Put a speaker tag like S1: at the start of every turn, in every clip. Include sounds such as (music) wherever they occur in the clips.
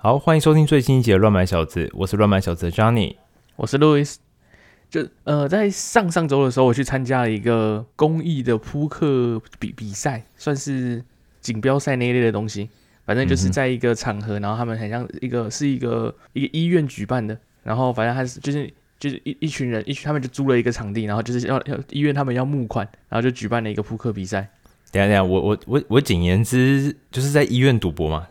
S1: 好，欢迎收听最新一集的《乱买小子》，我是乱买小子的 Johnny，
S2: 我是 Louis。就呃，在上上周的时候，我去参加了一个公益的扑克比比赛，算是锦标赛那一类的东西。反正就是在一个场合，然后他们很像一个是一个一个医院举办的，然后反正他是就是就是一一群人，一群他们就租了一个场地，然后就是要 (laughs) 要医院他们要募款，然后就举办了一个扑克比赛。
S1: 等下等下，我我我我简言之，就是在医院赌博嘛。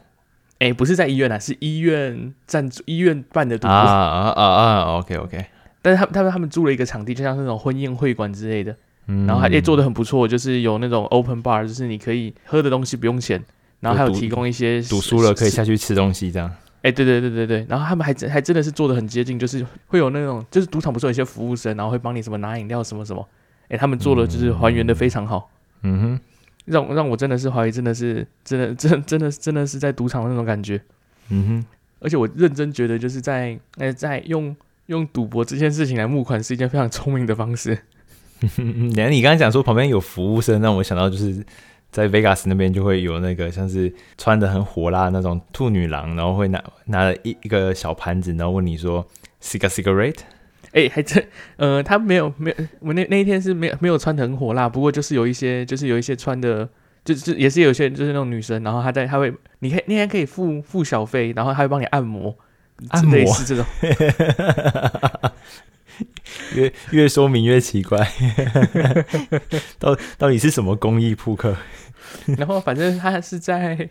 S2: 哎，不是在医院啊，是医院赞助、医院办的赌博
S1: 啊啊啊啊！OK OK，
S2: 但是他们他们他们租了一个场地，就像那种婚宴会馆之类的，嗯、然后还也做的很不错，就是有那种 open bar，就是你可以喝的东西不用钱，然后还有提供一些
S1: 赌输了可以下去吃东西这样。
S2: 哎，对对对对对，然后他们还真还真的是做的很接近，就是会有那种就是赌场不是有一些服务生，然后会帮你什么拿饮料什么什么，哎，他们做的就是还原的非常好。
S1: 嗯哼。
S2: 让让我真的是怀疑，真的是真的真真的真的是在赌场的那种感觉，
S1: 嗯哼。
S2: 而且我认真觉得，就是在呃在用用赌博这件事情来募款，是一件非常聪明的方式。(laughs)
S1: 你刚才讲说旁边有服务生，让我想到就是在 Vegas 那边就会有那个像是穿的很火辣那种兔女郎，然后会拿拿了一一个小盘子，然后问你说 cigar cigarette。
S2: 哎、欸，还真，呃，他没有，没有，我那那一天是没有没有穿的很火辣，不过就是有一些，就是有一些穿的，就是也是有些就是那种女生，然后她在，她会，你可以那天可以付付小费，然后她会帮你按摩，
S1: 按摩
S2: 类似这种，(laughs)
S1: 越越说明越奇怪，(laughs) 到到底是什么公益扑克？(laughs)
S2: 然后反正他是在，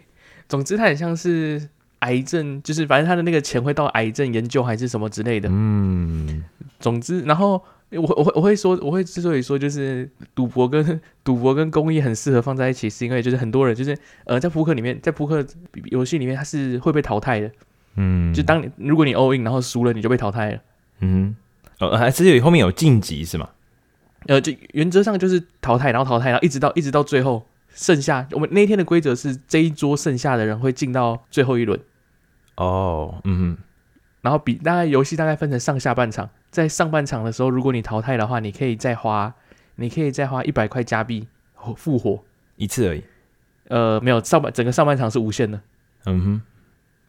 S2: 总之他很像是。癌症就是，反正他的那个钱会到癌症研究还是什么之类的。
S1: 嗯，
S2: 总之，然后我我会我会说，我会之所以说就是赌博跟 (laughs) 赌博跟公益很适合放在一起，是因为就是很多人就是呃在扑克里面，在扑克游戏里面，他是会被淘汰的。
S1: 嗯，
S2: 就当你如果你 all in 然后输了，你就被淘汰了。
S1: 嗯，哦，还是有后面有晋级是吗？
S2: 呃，就原则上就是淘汰，然后淘汰，然后一直到一直到最后。剩下我们那天的规则是这一桌剩下的人会进到最后一轮。
S1: 哦，嗯，
S2: 然后比大概游戏大概分成上下半场，在上半场的时候，如果你淘汰的话，你可以再花，你可以再花一百块加币复活
S1: 一次而已。
S2: 呃，没有上半整个上半场是无限的。
S1: 嗯哼。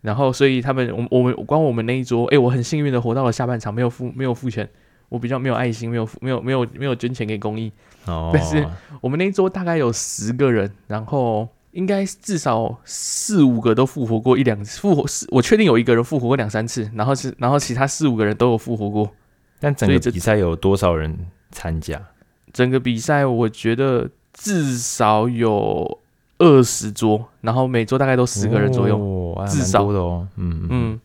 S2: 然后所以他们我我们光我们那一桌，哎，我很幸运的活到了下半场，没有付没有付钱。我比较没有爱心，没有没有没有没有捐钱给公益。
S1: 哦，
S2: 但是我们那一桌大概有十个人，然后应该至少四五个都复活过一两次，复活四，我确定有一个人复活过两三次，然后是然后其他四五个人都有复活过。
S1: 但整个比赛有多少人参加？
S2: 整个比赛我觉得至少有二十桌，然后每桌大概都十个人左右，
S1: 哦、
S2: 至少
S1: 的哦。嗯
S2: 嗯，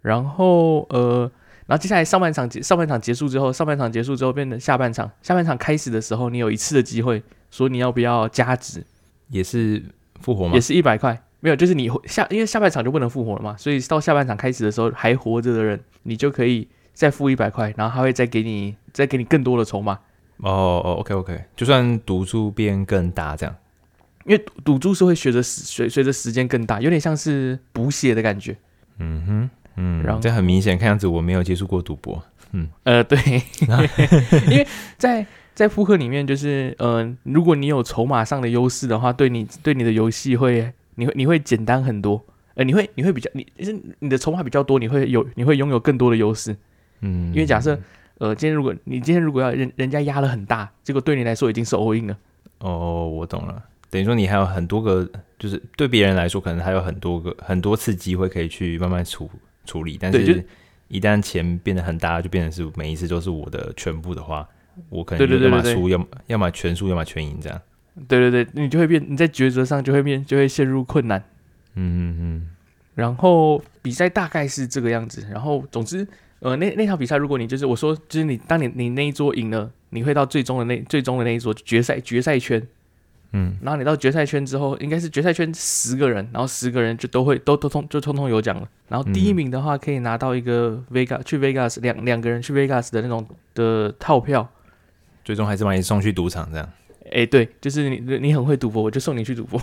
S2: 然后呃。然后接下来上半场结上半场结束之后，上半场结束之后变成下半场。下半场开始的时候，你有一次的机会，说你要不要加值，
S1: 也是复活吗？
S2: 也是一百块，没有，就是你下因为下半场就不能复活了嘛，所以到下半场开始的时候还活着的人，你就可以再付一百块，然后他会再给你再给你更多的筹码。
S1: 哦哦，OK OK，就算赌注变更大这样，
S2: 因为赌注是会随着随随着时间更大，有点像是补血的感觉。
S1: 嗯哼。嗯，然后这很明显，看样子我没有接触过赌博。嗯，
S2: 呃，对，(laughs) 因为在在扑克里面，就是呃，如果你有筹码上的优势的话，对你对你的游戏会，你会你会简单很多。呃，你会你会比较，你就是你的筹码比较多，你会有你会拥有更多的优势。
S1: 嗯，
S2: 因为假设呃，今天如果你今天如果要人人家压了很大，结果对你来说已经是 all in 了。
S1: 哦，我懂了。等于说你还有很多个，就是对别人来说可能还有很多个很多次机会可以去慢慢处。处理，但是一旦钱变得很大，就变成是每一次都是我的全部的话，我可能要么输，要么要么全输，要么全赢这样。
S2: 对对对，你就会变，你在抉择上就会变，就会陷入困难。
S1: 嗯嗯嗯。
S2: 然后比赛大概是这个样子。然后总之，呃，那那场比赛，如果你就是我说，就是你当你你那一桌赢了，你会到最终的那最终的那一桌决赛决赛圈。
S1: 嗯，
S2: 然后你到决赛圈之后，应该是决赛圈十个人，然后十个人就都会都都通就通通有奖了。然后第一名的话可以拿到一个 Vegas 去 Vegas 两两个人去 Vegas 的那种的套票，
S1: 最终还是把你送去赌场这样。
S2: 哎，对，就是你你很会赌博，我就送你去赌博。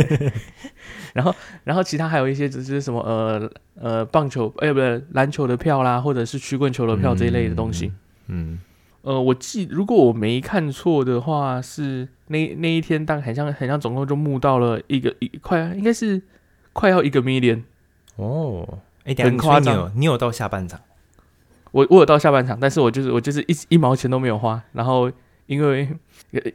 S2: (laughs) 然后然后其他还有一些就是什么呃呃棒球哎不对篮球的票啦，或者是曲棍球的票这一类的东西。
S1: 嗯。嗯
S2: 呃，我记如果我没看错的话，是那那一天，大概很像很像，总共就募到了一个一块，应该是快要一个 million。
S1: 哦，哎，很夸张，你有到下半场？
S2: 我我有到下半场，但是我就是我就是一一毛钱都没有花，然后因为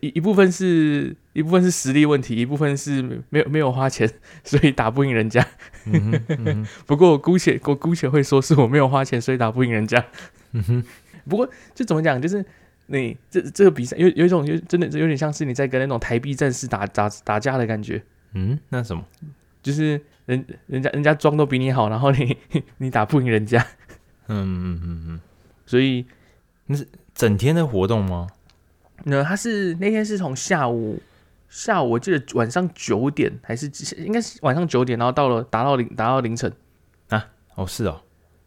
S2: 一一部分是一部分是实力问题，一部分是没有没有花钱，所以打不赢人家。嗯嗯、不过我姑且我姑且会说是我没有花钱，所以打不赢人家。嗯，不过就怎么讲，就是你这这个比赛有有一种有真的有点像是你在跟那种台币战士打打打架的感觉。
S1: 嗯，那什么？
S2: 就是人人家人家装都比你好，然后你 (laughs) 你打不赢人家。嗯嗯嗯嗯，所以
S1: 那是整天的活动吗？
S2: 那他是那天是从下午下午，我记得晚上九点还是应该是晚上九点，然后到了达到凌达到凌晨
S1: 啊？哦，是哦，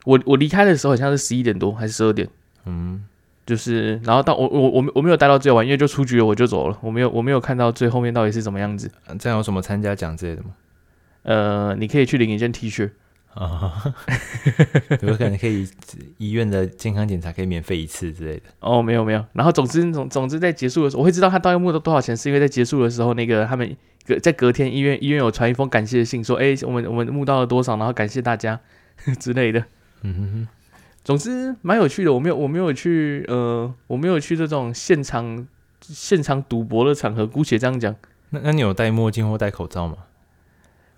S2: 我我离开的时候好像是十一点多还是十二点？嗯，就是然后到我我我我没有待到最晚，因为就出局了我就走了，我没有我没有看到最后面到底是怎么样子。
S1: 这样有什么参加奖之类的吗？
S2: 呃，你可以去领一件 T 恤。啊，
S1: 有可能可以医院的健康检查可以免费一次之类的。
S2: 哦，没有没有。然后总之总总之在结束的时候，我会知道他到底募到多少钱，是因为在结束的时候，那个他们隔在隔天医院医院有传一封感谢信，说哎，我们我们募到了多少，然后感谢大家之类的。嗯哼哼。总之蛮有趣的，我没有我没有去呃我没有去这种现场现场赌博的场合，姑且这样讲。
S1: 那那你有戴墨镜或戴口罩吗？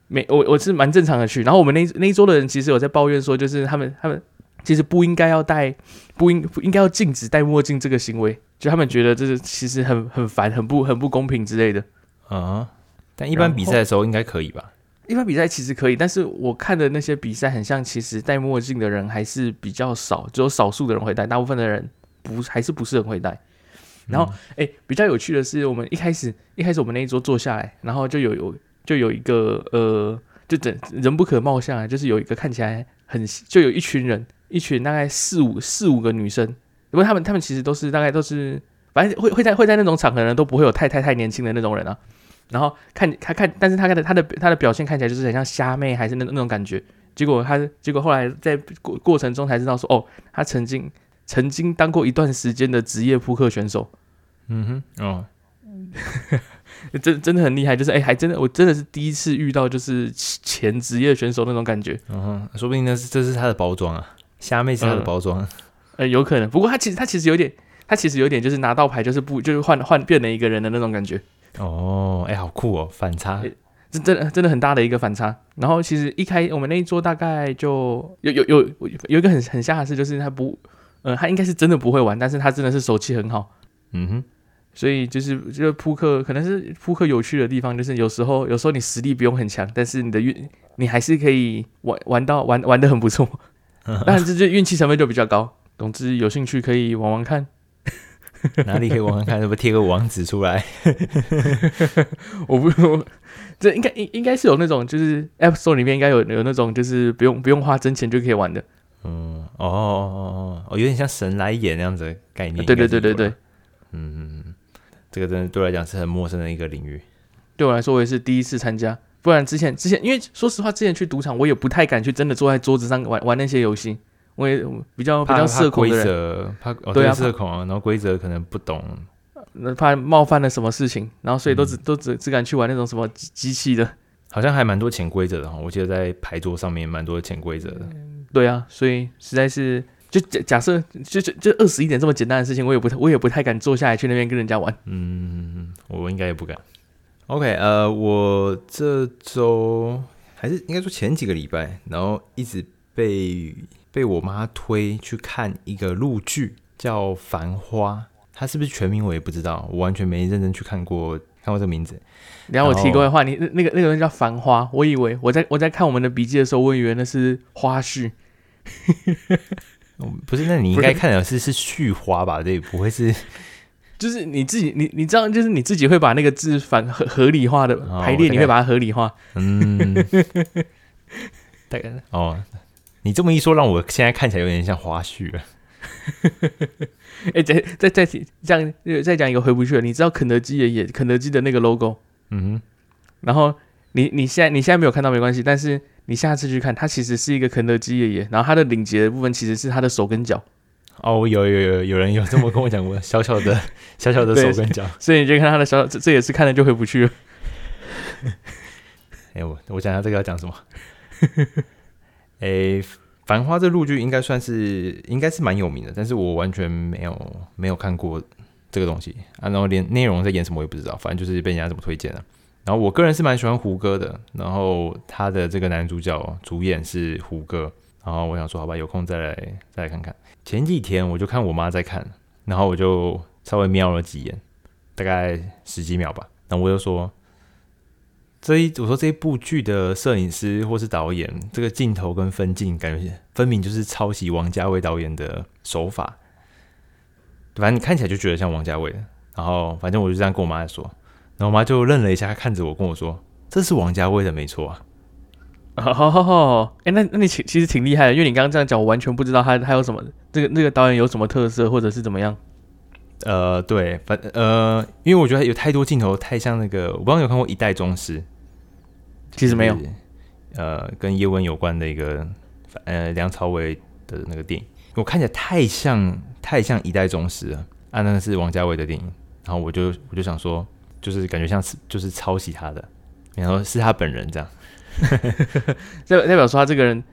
S2: 没，我我是蛮正常的去，然后我们那那一桌的人其实有在抱怨说，就是他们他们其实不应该要戴，不应不应该要禁止戴墨镜这个行为，就他们觉得这是其实很很烦，很不很不公平之类的。
S1: 啊，但一般比赛的时候应该可以吧？
S2: 一般比赛其实可以，但是我看的那些比赛很像，其实戴墨镜的人还是比较少，只有少数的人会戴，大部分的人不还是不是很会戴。然后，哎、嗯，比较有趣的是，我们一开始一开始我们那一桌坐下来，然后就有有。就有一个呃，就整人不可貌相啊，就是有一个看起来很，就有一群人，一群大概四五四五个女生，不过他们他们其实都是大概都是，反正会会在会在那种场合呢，都不会有太太太年轻的那种人啊。然后看他看，但是他看的他的他的表现看起来就是很像虾妹，还是那那种感觉。结果他结果后来在过过程中才知道说，哦，他曾经曾经当过一段时间的职业扑克选手。嗯哼，哦。真真的很厉害，就是哎、欸，还真的，我真的是第一次遇到，就是前职业选手那种感觉。嗯
S1: 哼，说不定那是这是他的包装啊，虾妹是他的包装。呃、
S2: 嗯，有可能。不过他其实他其实有点，他其实有点就是拿到牌就是不就是换换变了一个人的那种感觉。
S1: 哦，哎、欸，好酷哦，反差，欸、
S2: 真真的真的很大的一个反差。然后其实一开我们那一桌大概就有有有有一个很很吓的事，就是他不，呃，他应该是真的不会玩，但是他真的是手气很好。嗯哼。所以就是这个扑克，可能是扑克有趣的地方，就是有时候有时候你实力不用很强，但是你的运你还是可以玩玩到玩玩的很不错。(laughs) 当然这就运气成分就比较高。总之有兴趣可以玩玩看。
S1: 哪里可以玩玩看？是不是贴个网址出来？(laughs)
S2: 我不说，这应该应应该是有那种，就是 App Store 里面应该有有那种，就是不用不用花真钱就可以玩的。
S1: 嗯，哦哦哦哦，有点像神来也那样子的概念。
S2: 对对对对对，
S1: 嗯嗯。这个真的对我来讲是很陌生的一个领域，
S2: 对我来说我也是第一次参加。不然之前之前，因为说实话，之前去赌场我也不太敢去真的坐在桌子上玩玩那些游戏，我也比较比较社恐的人，
S1: 怕对啊社恐啊，然后规则可能不懂，
S2: 那怕冒犯了什么事情，然后所以都只、嗯、都只只敢去玩那种什么机器的，
S1: 好像还蛮多潜规则的哈。我记得在牌桌上面蛮多潜规则的，
S2: 对啊，所以实在是。就假假设，就就就二十一点这么简单的事情，我也不太，我也不太敢坐下来去那边跟人家玩。
S1: 嗯，我应该也不敢。OK，呃，我这周还是应该说前几个礼拜，然后一直被被我妈推去看一个陆剧，叫《繁花》。它是不是全名我也不知道，我完全没认真去看过，看过这个名字。
S2: 然后我提过的话，你那个那个人叫《繁花》，我以为我在我在看我们的笔记的时候，我以为那是花絮。(laughs)
S1: 不是，那你应该看的是是序花吧？对，不会是，(laughs)
S2: 就是你自己，你你知道，就是你自己会把那个字反合合理化的排列，你会把它合理化。嗯，
S1: 大 (laughs) 概哦，你这么一说，让我现在看起来有点像花絮了。(laughs)
S2: 哎，再再再这样再讲一个回不去了。你知道肯德基也也，肯德基的那个 logo，嗯，然后你你现在你现在没有看到没关系，但是。你下次去看，它其实是一个肯德基爷爷，然后它的领结的部分其实是他的手跟脚。
S1: 哦，有有有有人有这么跟我讲过，小小的 (laughs) 小小的手跟脚，
S2: 所以你就看他的小，这这也是看了就回不去了。(laughs)
S1: 哎，我我讲下这个要讲什么？诶，(laughs)《繁花》这陆剧应该算是应该是蛮有名的，但是我完全没有没有看过这个东西啊，然后连内容在演什么我也不知道，反正就是被人家怎么推荐的。然后我个人是蛮喜欢胡歌的，然后他的这个男主角主演是胡歌，然后我想说好吧，有空再来再来看看。前几天我就看我妈在看，然后我就稍微瞄了几眼，大概十几秒吧，然后我就说。这一我说这一部剧的摄影师或是导演，这个镜头跟分镜感觉分明就是抄袭王家卫导演的手法，反正你看起来就觉得像王家卫。然后反正我就这样跟我妈说，然后我妈就愣了一下，她看着我跟我说：“这是王家卫的，没错啊。”
S2: 好好好，哎，那那你其其实挺厉害的，因为你刚刚这样讲，我完全不知道他他有什么这个那个导演有什么特色，或者是怎么样。
S1: 呃，对，反呃，因为我觉得有太多镜头太像那个，我不知道你有看过《一代宗师》。
S2: 其实没有，
S1: 呃，跟叶问有关的一个，呃，梁朝伟的那个电影，我看起来太像太像一代宗师了，啊，那个是王家卫的电影，然后我就我就想说，就是感觉像是就是抄袭他的，然后是他本人这样，(laughs)
S2: 代代表说他这个人，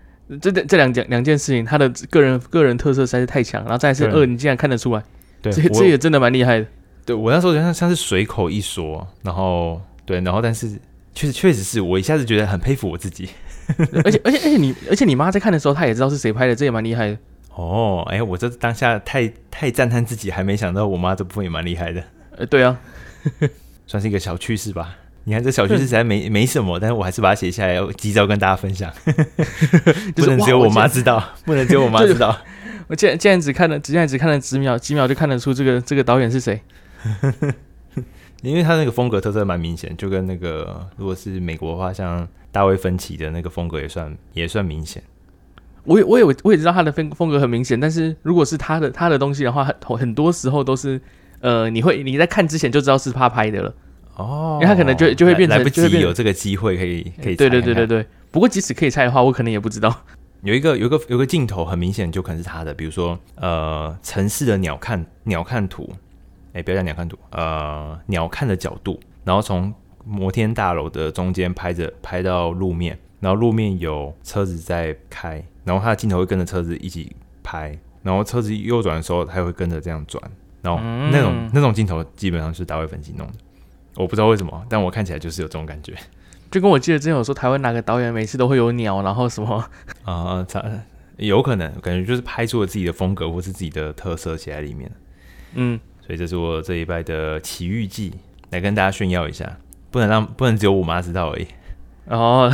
S2: 这这两件两件事情，他的个人个人特色实在是太强，然后再是二，你竟然看得出来，对，这这也真的蛮厉害的，
S1: 对我那时候像像是随口一说，然后对，然后但是。确实，确实是我一下子觉得很佩服我自己，(laughs)
S2: 而且，而且，而且你，而且你妈在看的时候，她也知道是谁拍的，这也蛮厉害的。
S1: 哦，哎，我这当下太太赞叹自己，还没想到我妈这部分也蛮厉害的。
S2: 呃，对啊，
S1: 算是一个小趣事吧。你看这小趣事实在没没什么，但是我还是把它写下来，急着要跟大家分享。(laughs) 不能只有我妈知道，不能只有我妈知道。(laughs)
S2: 我竟然竟然只看了，竟然只看了几秒，几秒就看得出这个这个导演是谁。(laughs)
S1: 因为他那个风格特色蛮明显，就跟那个如果是美国的话，像大卫芬奇的那个风格也算也算明显。
S2: 我也我也我也知道他的风风格很明显，但是如果是他的他的东西的话，很很多时候都是呃，你会你在看之前就知道是他拍的了哦，因为他可能就就会变成
S1: 来不及有这个机会可以可以。
S2: 对对对对对。不过即使可以猜的话，我可能也不知道。
S1: 有一个有一个有个镜头很明显就可能是他的，比如说呃城市的鸟瞰鸟瞰图。哎，不要讲鸟瞰图，呃，鸟瞰的角度，然后从摩天大楼的中间拍着拍到路面，然后路面有车子在开，然后他的镜头会跟着车子一起拍，然后车子右转的时候，它会跟着这样转，然后那种、嗯、那种镜头基本上是大卫芬奇弄的，我不知道为什么，但我看起来就是有这种感觉，
S2: 就跟我记得之前有说台湾哪个导演每次都会有鸟，然后什么 (laughs)
S1: 啊，他、呃、有可能感觉就是拍出了自己的风格或是自己的特色写在里面，嗯。所以这是我这一拜的奇遇记，来跟大家炫耀一下，不能让不能只有我妈知道而已。
S2: 哦，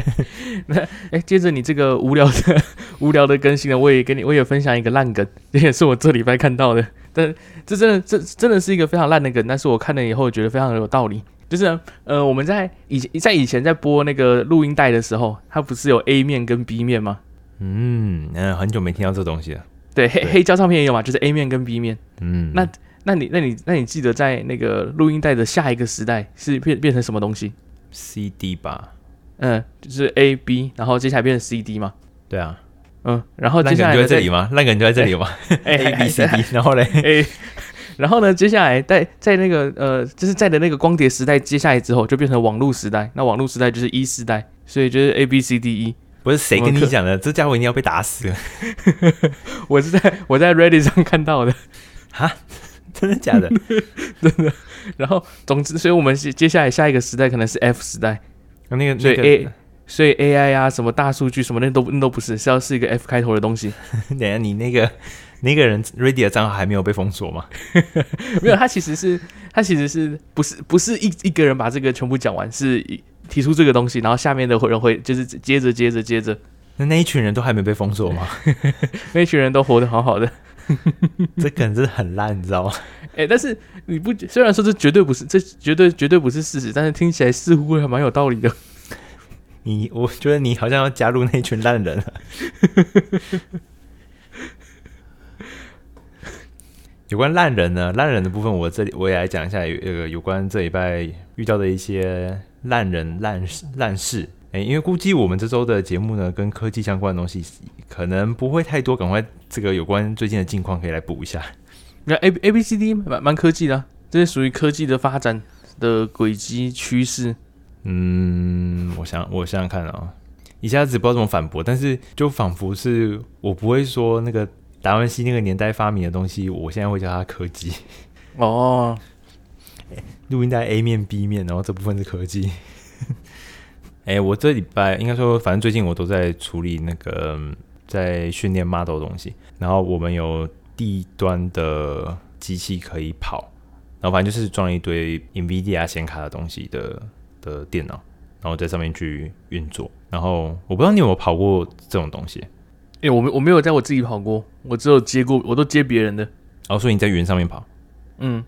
S2: (laughs) 那哎、欸，接着你这个无聊的无聊的更新呢，我也跟你我也分享一个烂梗，这也是我这礼拜看到的。但这真的这真的是一个非常烂的梗，但是我看了以后觉得非常的有道理。就是呃，我们在以前在以前在播那个录音带的时候，它不是有 A 面跟 B 面吗？
S1: 嗯，嗯，很久没听到这东西了。
S2: 对，黑黑胶唱片也有嘛，就是 A 面跟 B 面。嗯，那那你那你那你记得在那个录音带的下一个时代是变变成什么东西
S1: ？CD 吧。
S2: 嗯，就是 A B，然后接下来变成 CD 嘛。
S1: 对啊。
S2: 嗯，然后接下来
S1: 就在这里吗？那个人就在这里吗？A B C D，然后嘞
S2: ，A，然后呢，接下来在在那个呃，就是在的那个光碟时代接下来之后，就变成网络时代。那网络时代就是 E 时代，所以就是 A B C D E。
S1: 不是谁跟你讲的？这家伙一定要被打死了！(laughs)
S2: 我是在我在 Reddit 上看到的，
S1: 哈，真的假的？(laughs)
S2: 真的。然后，总之，所以我们接下来下一个时代可能是 F 时代。
S1: 那个，
S2: 所以 A，所以 AI 啊，什么大数据什么那都那都不是，是要是一个 F 开头的东西。(laughs)
S1: 等下，你那个那个人 Reddit 账号还没有被封锁吗？(laughs)
S2: 没有，他其实是他其实是不是不是一一个人把这个全部讲完是。提出这个东西，然后下面的人会就是接着接着接着，
S1: 那那一群人都还没被封锁吗？(laughs)
S2: 那一群人都活得好好的，
S1: 这可能真的很烂，你知道吗？
S2: 哎、欸，但是你不虽然说这绝对不是，这绝对绝对不是事实，但是听起来似乎还蛮有道理的。
S1: 你我觉得你好像要加入那群烂人了。(laughs) 有关烂人呢，烂人的部分，我这里我也来讲一下有呃有关这礼拜遇到的一些。烂人烂事烂事，哎，因为估计我们这周的节目呢，跟科技相关的东西可能不会太多，赶快这个有关最近的近况可以来补一下。
S2: 那 A A B C D 蛮蛮科技的啊，这是属于科技的发展的轨迹趋势。
S1: 嗯，我想我想想看啊，一下子不知道怎么反驳，但是就仿佛是我不会说那个达文西那个年代发明的东西，我现在会叫它科技。
S2: 哦，(laughs)
S1: 录音带 A 面 B 面，然后这部分是科技。(laughs) 哎、欸，我这礼拜应该说，反正最近我都在处理那个在训练 model 的东西，然后我们有低端的机器可以跑，然后反正就是装一堆 NVIDIA 显卡的东西的的电脑，然后在上面去运作。然后我不知道你有没有跑过这种东西？
S2: 哎、欸，我没我没有在我自己跑过，我只有接过，我都接别人的。
S1: 然后所以你在云上面跑？
S2: 嗯。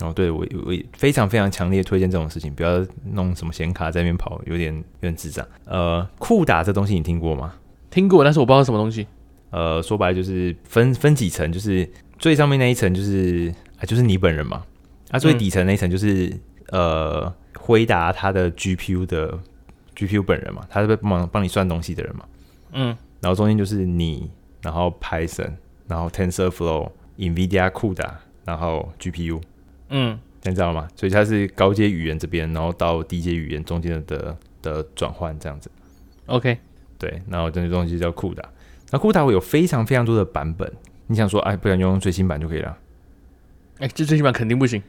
S1: 哦，对我我非常非常强烈推荐这种事情，不要弄什么显卡在那边跑，有点有点智障。呃，酷打这东西你听过吗？
S2: 听过，但是我不知道什么东西。
S1: 呃，说白了就是分分几层，就是最上面那一层就是啊，就是你本人嘛。啊，最底层那一层就是、嗯、呃，回答他的 GPU 的 GPU 本人嘛，他是帮忙帮你算东西的人嘛。
S2: 嗯。
S1: 然后中间就是你，然后 Python，然后 TensorFlow、NVIDIA 酷达，然后 GPU。
S2: 嗯，
S1: 你知道吗？所以它是高阶语言这边，然后到低阶语言中间的的转换这样子。
S2: OK，
S1: 对，然后这些东西叫酷达。那酷达会有非常非常多的版本。你想说，哎，不然用最新版就可以了？
S2: 哎，这最新版肯定不行，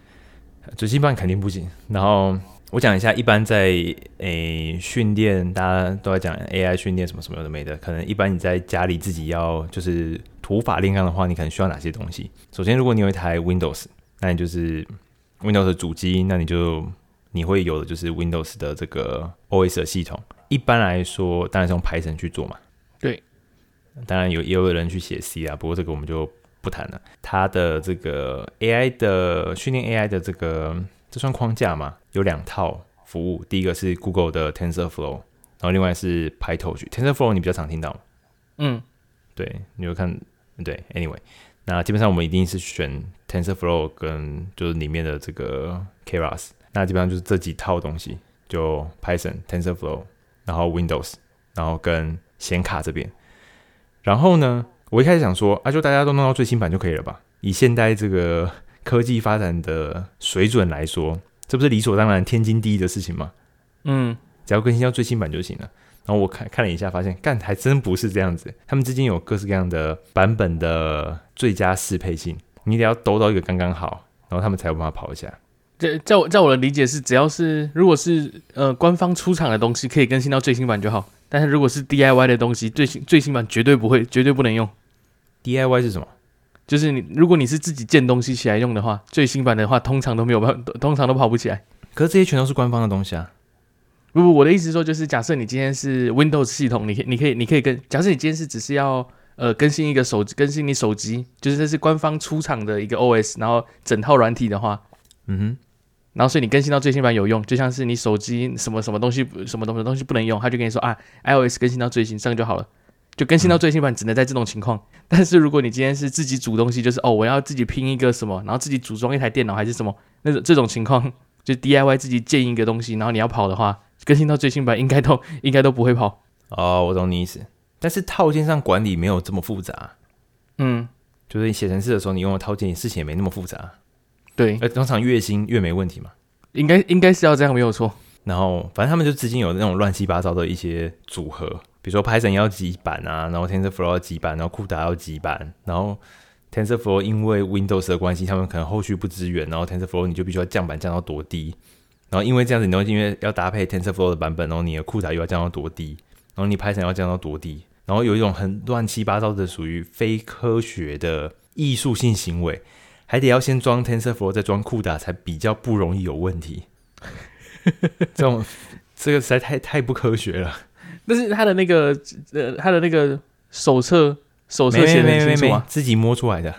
S1: 最新版肯定不行。然后我讲一下，一般在诶训练，大家都在讲 AI 训练什么什么的没的。可能一般你在家里自己要就是土法炼钢的话，你可能需要哪些东西？首先，如果你有一台 Windows。那你就是 Windows 的主机，那你就你会有的就是 Windows 的这个 OS 的系统。一般来说，当然是用 Python 去做嘛。
S2: 对，
S1: 当然有也有人去写 C 啊，不过这个我们就不谈了。它的这个 AI 的训练 AI 的这个这算框架嘛？有两套服务，第一个是 Google 的 TensorFlow，然后另外是 PyTorch。TensorFlow 你比较常听到，
S2: 嗯，
S1: 对，你会看，对，Anyway。那基本上我们一定是选 TensorFlow 跟就是里面的这个 Keras，那基本上就是这几套东西，就 Python、TensorFlow，然后 Windows，然后跟显卡这边。然后呢，我一开始想说啊，就大家都弄到最新版就可以了吧？以现代这个科技发展的水准来说，这不是理所当然、天经地义的事情吗？
S2: 嗯，只
S1: 要更新到最新版就行了。然后我看看了一下，发现干还真不是这样子。他们之间有各式各样的版本的最佳适配性，你得要兜到一个刚刚好，然后他们才有办法跑一下。
S2: 在在我在我的理解是，只要是如果是呃官方出厂的东西，可以更新到最新版就好。但是如果是 DIY 的东西，最新最新版绝对不会，绝对不能用。
S1: DIY 是什么？
S2: 就是你如果你是自己建东西起来用的话，最新版的话通常都没有办法，通常都跑不起来。
S1: 可是这些全都是官方的东西啊。
S2: 不不，我的意思是说，就是假设你今天是 Windows 系统，你你可以你可以跟假设你今天是只是要呃更新一个手机，更新你手机，就是这是官方出厂的一个 OS，然后整套软体的话，
S1: 嗯哼，
S2: 然后所以你更新到最新版有用，就像是你手机什么什么东西什么东西东西不能用，他就跟你说啊 iOS 更新到最新这样就好了，就更新到最新版只能在这种情况。嗯、(laughs) 但是如果你今天是自己组东西，就是哦我要自己拼一个什么，然后自己组装一台电脑还是什么，那种这种情况就 DIY 自己建一个东西，然后你要跑的话。更新到最新版应该都 (laughs) 应该都不会跑
S1: 哦，我懂你意思。但是套件上管理没有这么复杂，
S2: 嗯，
S1: 就是你写程式的时候，你用的套件，你事情也没那么复杂，
S2: 对。
S1: 而通常越新越没问题嘛，
S2: 应该应该是要这样没有错。
S1: 然后反正他们就之间有那种乱七八糟的一些组合，比如说 Python 要几版啊，然后 TensorFlow 要几版，然后酷达要几版，然后 TensorFlow 因为 Windows 的关系，他们可能后续不支援，然后 TensorFlow 你就必须要降版降到多低。然后因为这样子，你都因为要搭配 TensorFlow 的版本，然后你的酷达又要降到多低，然后你 Python 要降到多低，然后有一种很乱七八糟的属于非科学的艺术性行为，还得要先装 TensorFlow 再装酷达才比较不容易有问题。这种这个实在太太不科学了。
S2: 但是他的那个呃，他的那个手册手册写的很清楚吗？
S1: 自己摸出来的，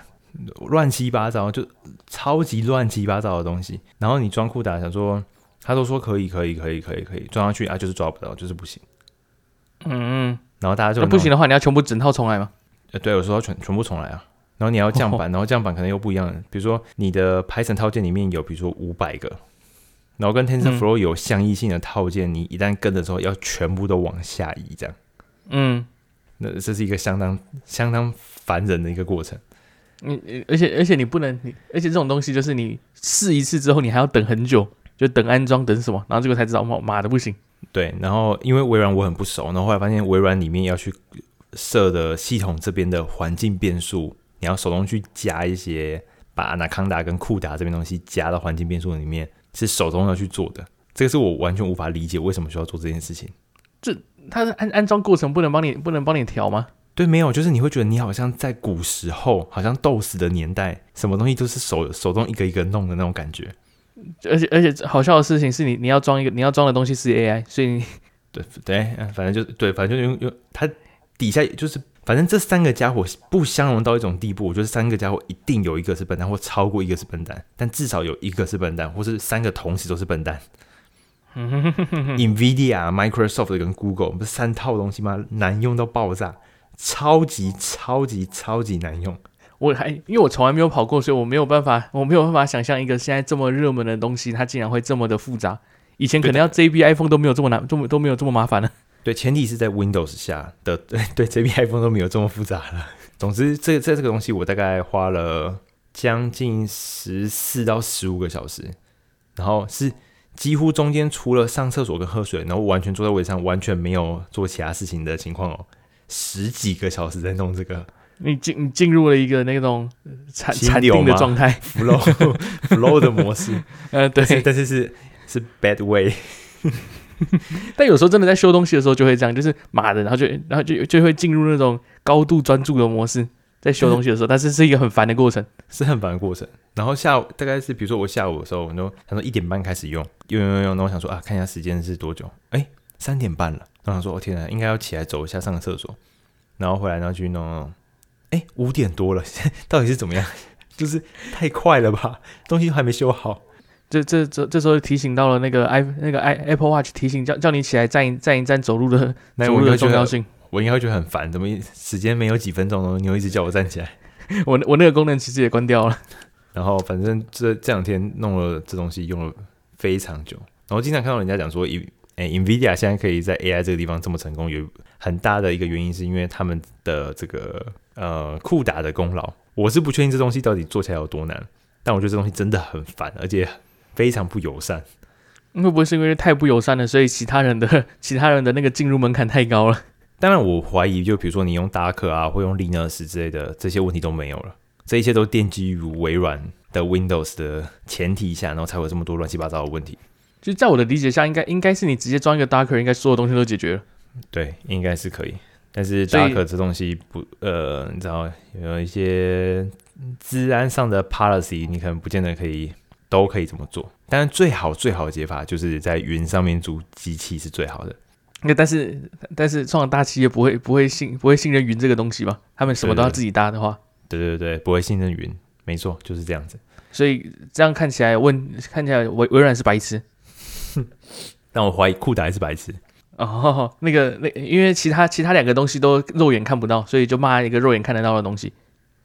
S1: 乱七八糟，就超级乱七八糟的东西。然后你装酷达，想说。他都说可以，可以，可以，可以，可以装上去啊，就是抓不到，就是不行。
S2: 嗯，
S1: 然后大家就
S2: 不行的话，你要全部整套重来吗？
S1: 呃，对，我说要全全部重来啊。然后你要降版，(laughs) 然后降版可能又不一样。比如说你的 Python 套件里面有，比如说五百个，然后跟 TensorFlow 有相异性的套件，你一旦跟的时候要全部都往下移，这样。
S2: 嗯，
S1: 那这是一个相当相当烦人的一个过程。
S2: 你，而且而且你不能，你而且这种东西就是你试一次之后，你还要等很久。就等安装，等什么？然后结果才知道，妈妈的不行。
S1: 对，然后因为微软我很不熟，然后后来发现微软里面要去设的系统这边的环境变数，你要手动去加一些，把 Anaconda 跟 CUDA 这边东西加到环境变数里面，是手动要去做的。这个是我完全无法理解为什么需要做这件事情。
S2: 这它的安安装过程不能帮你不能帮你调吗？
S1: 对，没有，就是你会觉得你好像在古时候，好像 DOS 的年代，什么东西都是手手动一个一个弄的那种感觉。
S2: 而且而且好笑的事情是你你要装一个你要装的东西是 AI，所以你
S1: 对对，反正就对，反正就用用它底下就是，反正这三个家伙不相容到一种地步，我觉得三个家伙一定有一个是笨蛋，或超过一个是笨蛋，但至少有一个是笨蛋，或是三个同时都是笨蛋。(laughs) NVIDIA、Microsoft 跟 Google 不是三套东西吗？难用到爆炸。超级超级超级难用，
S2: 我还因为我从来没有跑过，所以我没有办法，我没有办法想象一个现在这么热门的东西，它竟然会这么的复杂。以前可能要 JB iPhone 都没有这么难，这么都没有这么麻烦呢。
S1: 对，前提是在 Windows 下的，对对，JB iPhone 都没有这么复杂了。总之，这这这个东西我大概花了将近十四到十五个小时，然后是几乎中间除了上厕所跟喝水，然后完全坐在位置上，完全没有做其他事情的情况哦。十几个小时在弄这个，
S2: 你进你进入了一个那种禅禅定的状态，(laughs)
S1: flow flow 的模式，(laughs)
S2: 呃，对，
S1: 但是是是 bad way，(laughs) (laughs)
S2: 但有时候真的在修东西的时候就会这样，就是妈的，然后就然后就就会进入那种高度专注的模式，在修东西的时候，但是是一个很烦的过程，
S1: 是很烦的过程。然后下午大概是比如说我下午的时候，我就他说一点半开始用，用用用，那我想说啊，看一下时间是多久，哎，三点半了。然后说：“我、哦、天哪，应该要起来走一下，上个厕所，然后回来，然后去弄弄。哎，五点多了，(laughs) 到底是怎么样？(laughs) 就是太快了吧，东西都还没修好。
S2: 这这这这时候提醒到了那个 i 那个 i Apple Watch 提醒叫叫你起来站一站一站走路的走路的重要性。
S1: 我应该会觉得很烦，怎么时间没有几分钟了，你又一直叫我站起来？(laughs)
S2: 我我那个功能其实也关掉了。(laughs)
S1: 然后反正这这两天弄了这东西用了非常久，然后经常看到人家讲说一。”哎，NVIDIA 现在可以在 AI 这个地方这么成功，有很大的一个原因是因为他们的这个呃 CUDA 的功劳。我是不确定这东西到底做起来有多难，但我觉得这东西真的很烦，而且非常不友善。
S2: 会不会是因为太不友善了，所以其他人的 (laughs) 其他人的那个进入门槛太高了？
S1: 当然，我怀疑就比如说你用 Docker 啊，或用 Linux 之类的，这些问题都没有了。这一切都奠基于微软的 Windows 的前提下，然后才有这么多乱七八糟的问题。
S2: 就在我的理解下，应该应该是你直接装一个 Docker，应该所有东西都解决了。
S1: 对，应该是可以。但是 Docker 这东西不，呃，你知道有一些治安上的 policy，你可能不见得可以都可以这么做。但是最好最好的解法就是在云上面租机器是最好的。
S2: 那但是但是，创大企业不会不会信不会信任云这个东西吧？他们什么都要自己搭的话，
S1: 对对对，不会信任云，没错，就是这样子。
S2: 所以这样看起来，问看起来微微软是白痴。(laughs)
S1: 但我怀疑酷达还是白痴
S2: 哦，那个那因为其他其他两个东西都肉眼看不到，所以就骂一个肉眼看得到的东西。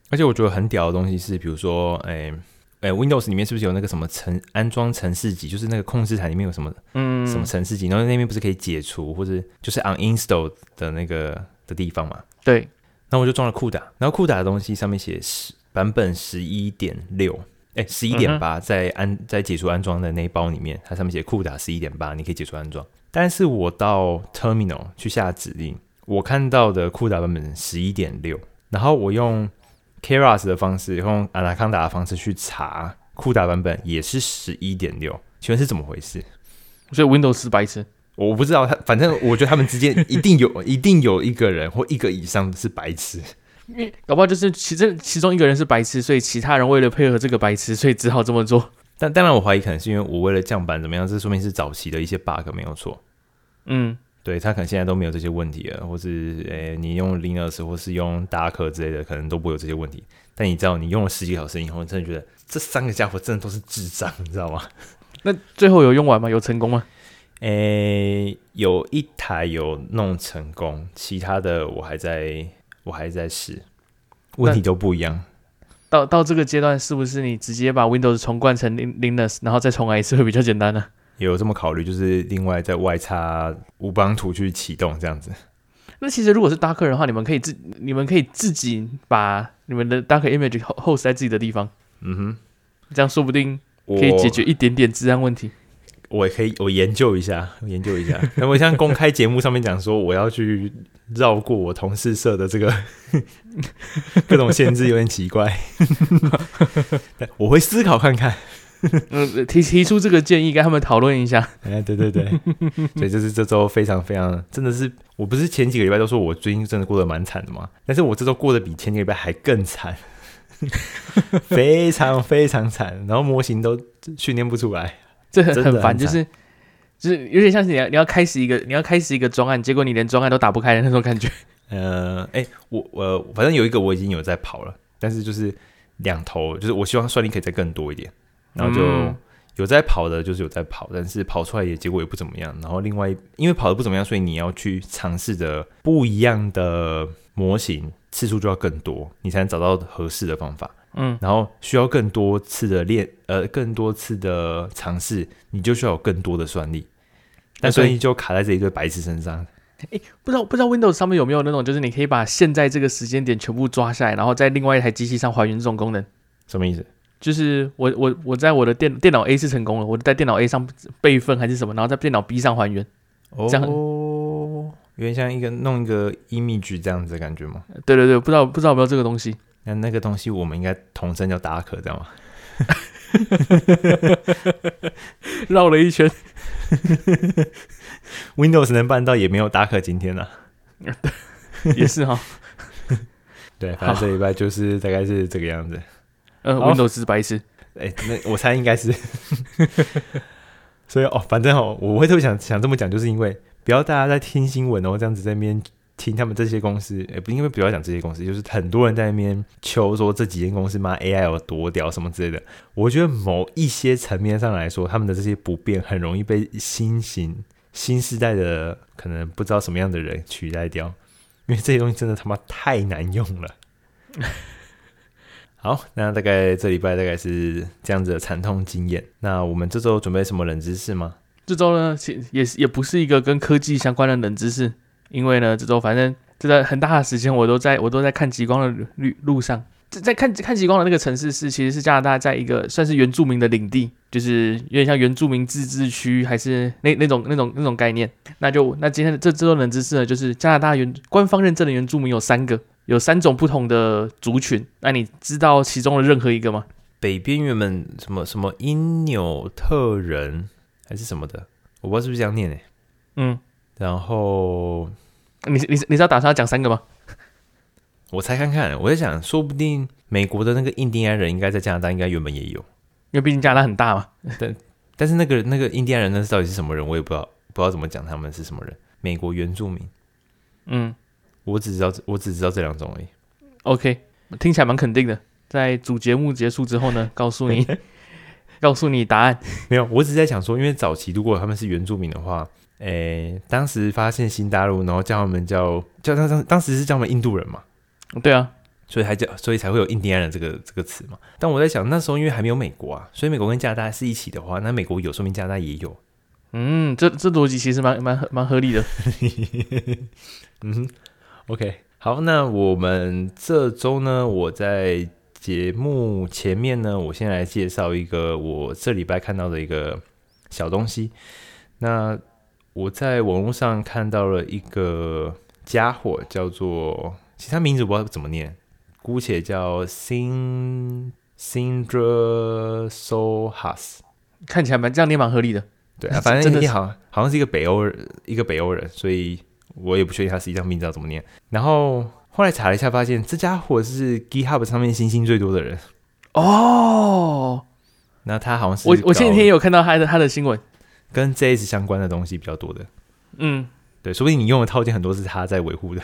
S1: 而且我觉得很屌的东西是，比如说，哎、欸、哎、欸、Windows 里面是不是有那个什么程安装程式集？就是那个控制台里面有什么嗯什么程式集，然后那边不是可以解除或者就是 uninstall 的那个的地方嘛？
S2: 对，
S1: 那我就装了酷达，然后酷达的东西上面写十版本十一点六。哎，十一点八在安在解除安装的那一包里面，它上面写酷达十一点八，你可以解除安装。但是我到 Terminal 去下指令，我看到的酷达版本十一点六，然后我用 Keras 的方式，用 Anaconda 的方式去查酷达版本也是十一点六，请问是怎么回事？
S2: 所以 Windows 是白痴？
S1: 我不知道，他反正我觉得他们之间一定有 (laughs) 一定有一个人或一个以上是白痴。
S2: 因为搞不好就是其中其中一个人是白痴，所以其他人为了配合这个白痴，所以只好这么做。
S1: 但当然，我怀疑可能是因为我为了降版怎么样，这说明是早期的一些 bug 没有错。
S2: 嗯，
S1: 对，他可能现在都没有这些问题了，或是诶、欸，你用 Linux 或是用 Docker 之类的，可能都不会有这些问题。但你知道，你用了十几个小时以后，你真的觉得这三个家伙真的都是智障，你知道吗？(laughs)
S2: 那最后有用完吗？有成功吗？
S1: 诶、欸，有一台有弄成功，其他的我还在。我还在试，问题都不一样。
S2: 到到这个阶段，是不是你直接把 Windows 重灌成 Linux，然后再重来一次会比较简单呢？
S1: 有这么考虑，就是另外再外插五邦图去启动这样子。
S2: 那其实如果是 Docker 的话，你们可以自你们可以自己把你们的 Docker image host 在自己的地方。
S1: 嗯哼，
S2: 这样说不定可以解决一点点治安问题。
S1: 我也可以，我研究一下，我研究一下。(laughs) 那我像公开节目上面讲说，我要去绕过我同事设的这个 (laughs) 各种限制，有点奇怪。(laughs) 我会思考看看。
S2: 嗯，(laughs) 提提出这个建议，跟他们讨论一下。
S1: 哎，对对对，(laughs) 所以就是这周非常非常，真的是，我不是前几个礼拜都说我最近真的过得蛮惨的嘛？但是我这周过得比前几个礼拜还更惨，(laughs) 非常非常惨，然后模型都训练不出来，
S2: 这很很烦，就是就是有点像是你要你要开始一个你要开始一个专案，结果你连专案都打不开的那种感觉。
S1: 呃，哎，我我反正有一个我已经有在跑了，但是就是两头，就是我希望算力可以再更多一点。然后就有在跑的，就是有在跑，但是跑出来也结果也不怎么样。然后另外，因为跑的不怎么样，所以你要去尝试的不一样的模型次数就要更多，你才能找到合适的方法。嗯，然后需要更多次的练，呃，更多次的尝试，你就需要有更多的算力。但所以就卡在这一堆白痴身上。
S2: 哎，不知道不知道 Windows 上面有没有那种，就是你可以把现在这个时间点全部抓下来，然后在另外一台机器上还原这种功能？
S1: 什么意思？
S2: 就是我我我在我的电电脑 A 是成功了，我在电脑 A 上备份还是什么，然后在电脑 B 上还原，
S1: 哦，这样有点像一个弄一个 image 这样子的感觉吗？
S2: 对对对，不知道不知道有没有这个东西？
S1: 那那个东西我们应该统称叫 Dark，这样吗？(laughs)
S2: 绕了一圈，(laughs)
S1: Windows 能办到也没有 Dark 今天了，(laughs)
S2: 也是哈，
S1: 对，反正这礼拜就是大概是这个样子。
S2: 呃，Windows 是白痴，
S1: 哎，那我猜应该是，(laughs) 所以哦，反正哦，我会特别想想这么讲，就是因为不要大家在听新闻哦，这样子在那边听他们这些公司，哎，不，因为不要讲这些公司，就是很多人在那边求说这几间公司妈 AI 有多屌什么之类的。我觉得某一些层面上来说，他们的这些不变很容易被新型新时代的可能不知道什么样的人取代掉，因为这些东西真的他妈太难用了。(laughs) 好，那大概这礼拜大概是这样子的惨痛经验。那我们这周准备什么冷知识吗？
S2: 这周呢，其也也不是一个跟科技相关的冷知识，因为呢，这周反正这个很大的时间我都在我都在看极光的路路上。在看看极光的那个城市是其实是加拿大在一个算是原住民的领地，就是有点像原住民自治区还是那那种那种那种概念。那就那今天的这这周冷知识呢，就是加拿大原官方认证的原住民有三个。有三种不同的族群，那你知道其中的任何一个吗？
S1: 北边原本什么什么因纽特人还是什么的，我不知道是不是这样念诶。嗯，然后
S2: 你你你知道打算要讲三个吗？
S1: 我猜看看，我在想，说不定美国的那个印第安人应该在加拿大应该原本也有，
S2: 因为毕竟加拿大很大嘛。
S1: 但但是那个那个印第安人那到底是什么人，我也不知道，不知道怎么讲他们是什么人。美国原住民，嗯。我只知道，我只知道这两种而已。
S2: OK，听起来蛮肯定的。在主节目结束之后呢，(laughs) 告诉你，告诉你答案。
S1: 没有，我只是在想说，因为早期如果他们是原住民的话，诶、欸，当时发现新大陆，然后叫他们叫叫当当当时是叫他们印度人嘛？
S2: 对啊，
S1: 所以还叫，所以才会有印第安人这个这个词嘛。但我在想，那时候因为还没有美国啊，所以美国跟加拿大是一起的话，那美国有，说明加拿大也有。
S2: 嗯，这这逻辑其实蛮蛮蛮合理的。(laughs)
S1: 嗯哼。OK，好，那我们这周呢，我在节目前面呢，我先来介绍一个我这礼拜看到的一个小东西。那我在网络上看到了一个家伙，叫做，其他名字我不知道怎么念，姑且叫 Sin Sindra Sohas，
S2: 看起来蛮这样念蛮合理的。
S1: 对啊，反正 (laughs) 你好，好像是一个北欧人，一个北欧人，所以。我也不确定他实际上名字要怎么念。然后后来查了一下，发现这家伙是 GitHub 上面星星最多的人
S2: 哦。
S1: 那他好像是
S2: 我我前几天有看到他的他的新闻，
S1: 跟 JS 相关的东西比较多的。
S2: 嗯，
S1: 对，说不定你用的套件很多是他在维护的。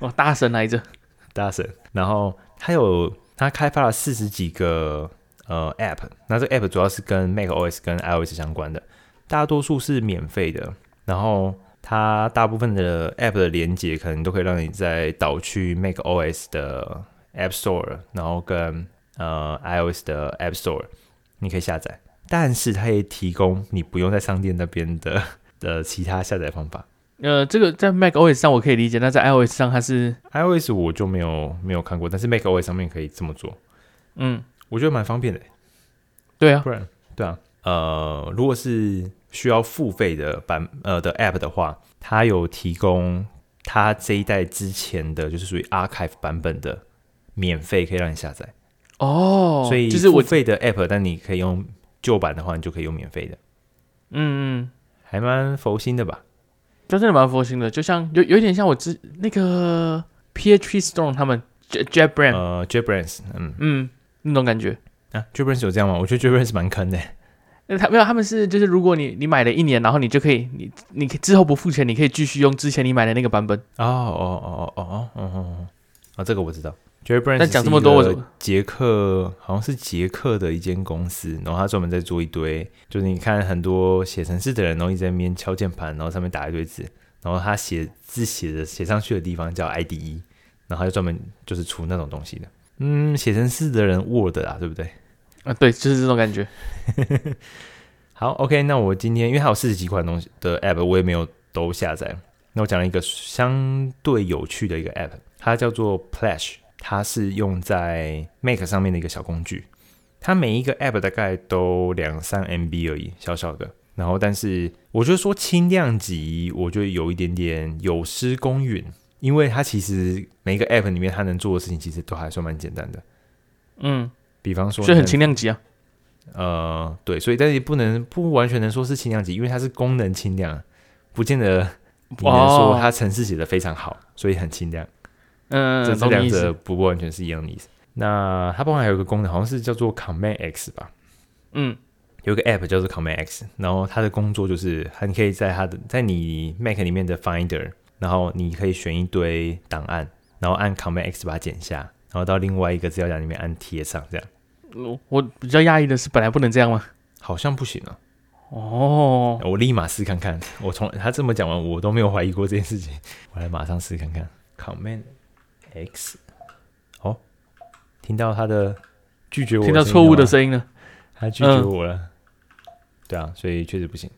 S2: 哦，大神来着，(laughs)
S1: 大神。然后他有他开发了四十几个呃 App，那这个 App 主要是跟 macOS 跟 iOS 相关的，大多数是免费的。然后它大部分的 App 的连接可能都可以让你在导去 macOS 的 App Store，然后跟呃 iOS 的 App Store，你可以下载。但是它也提供你不用在商店那边的 (laughs) 的其他下载方法。
S2: 呃，这个在 macOS 上我可以理解，那在 iOS 上它是
S1: iOS 我就没有没有看过，但是 macOS 上面可以这么做。
S2: 嗯，
S1: 我觉得蛮方便的。
S2: 对啊，
S1: 不然对啊，呃，如果是需要付费的版呃的 App 的话，它有提供它这一代之前的就是属于 Archive 版本的免费可以让你下载
S2: 哦，
S1: 所以
S2: 就是我
S1: 付费的 App，但你可以用旧版的话，你就可以用免费的，
S2: 嗯嗯，
S1: 还蛮佛心的吧？
S2: 就真的蛮佛心的，就像有有点像我之那个 PHP Storm 他们 JetBrains
S1: 呃 JetBrains 嗯
S2: 嗯那种感觉
S1: 啊 JetBrains 有这样吗？我觉得 JetBrains 蛮坑的。
S2: 那他没有，他们是就是，如果你你买了一年，然后你就可以，你你之后不付钱，你可以继续用之前你买的那个版本。
S1: 哦哦哦哦哦哦哦哦，啊，这个我知道。Jerry Brand，
S2: 但讲这么多，我
S1: 捷克好像是捷克的一间公司，然后他专门在做一堆，就是你看很多写程式的人，然后一直在那边敲键盘，然后上面打一堆字，然后他写字写的写上去的地方叫 IDE，然后他就专门就是出那种东西的。嗯，写程式的人 Word 啊，对不对？
S2: 啊，对，就是这种感觉。(laughs)
S1: 好，OK，那我今天因为还有四十几款东西的 App，我也没有都下载。那我讲了一个相对有趣的一个 App，它叫做 Plash，它是用在 Mac 上面的一个小工具。它每一个 App 大概都两三 MB 而已，小小的。然后，但是我觉得说轻量级，我觉得有一点点有失公允，因为它其实每一个 App 里面它能做的事情，其实都还算蛮简单的。
S2: 嗯。
S1: 比方说，
S2: 所以很轻量级啊。
S1: 呃，对，所以但是不能不完全能说是轻量级，因为它是功能轻量，不见得你能说它程式写的非常好，所以很轻量。
S2: 嗯，
S1: 这这两者不完全是一样的意思。那它包含还有一个功能，好像是叫做 Command X 吧？
S2: 嗯，
S1: 有个 App 叫做 Command X，然后它的工作就是，你可以在它的在你 Mac 里面的 Finder，然后你可以选一堆档案，然后按 Command X 把它剪下。然后到另外一个资料夹里面按贴上，这样。
S2: 我我比较讶异的是，本来不能这样吗？
S1: 好像不行啊。
S2: 哦，
S1: 我立马试看看。我从他这么讲完，我都没有怀疑过这件事情。我来马上试看看。Command X，哦，听到他的拒绝我，
S2: 听到错误的声音了。
S1: 他拒绝我了。嗯、对啊，所以确实不行。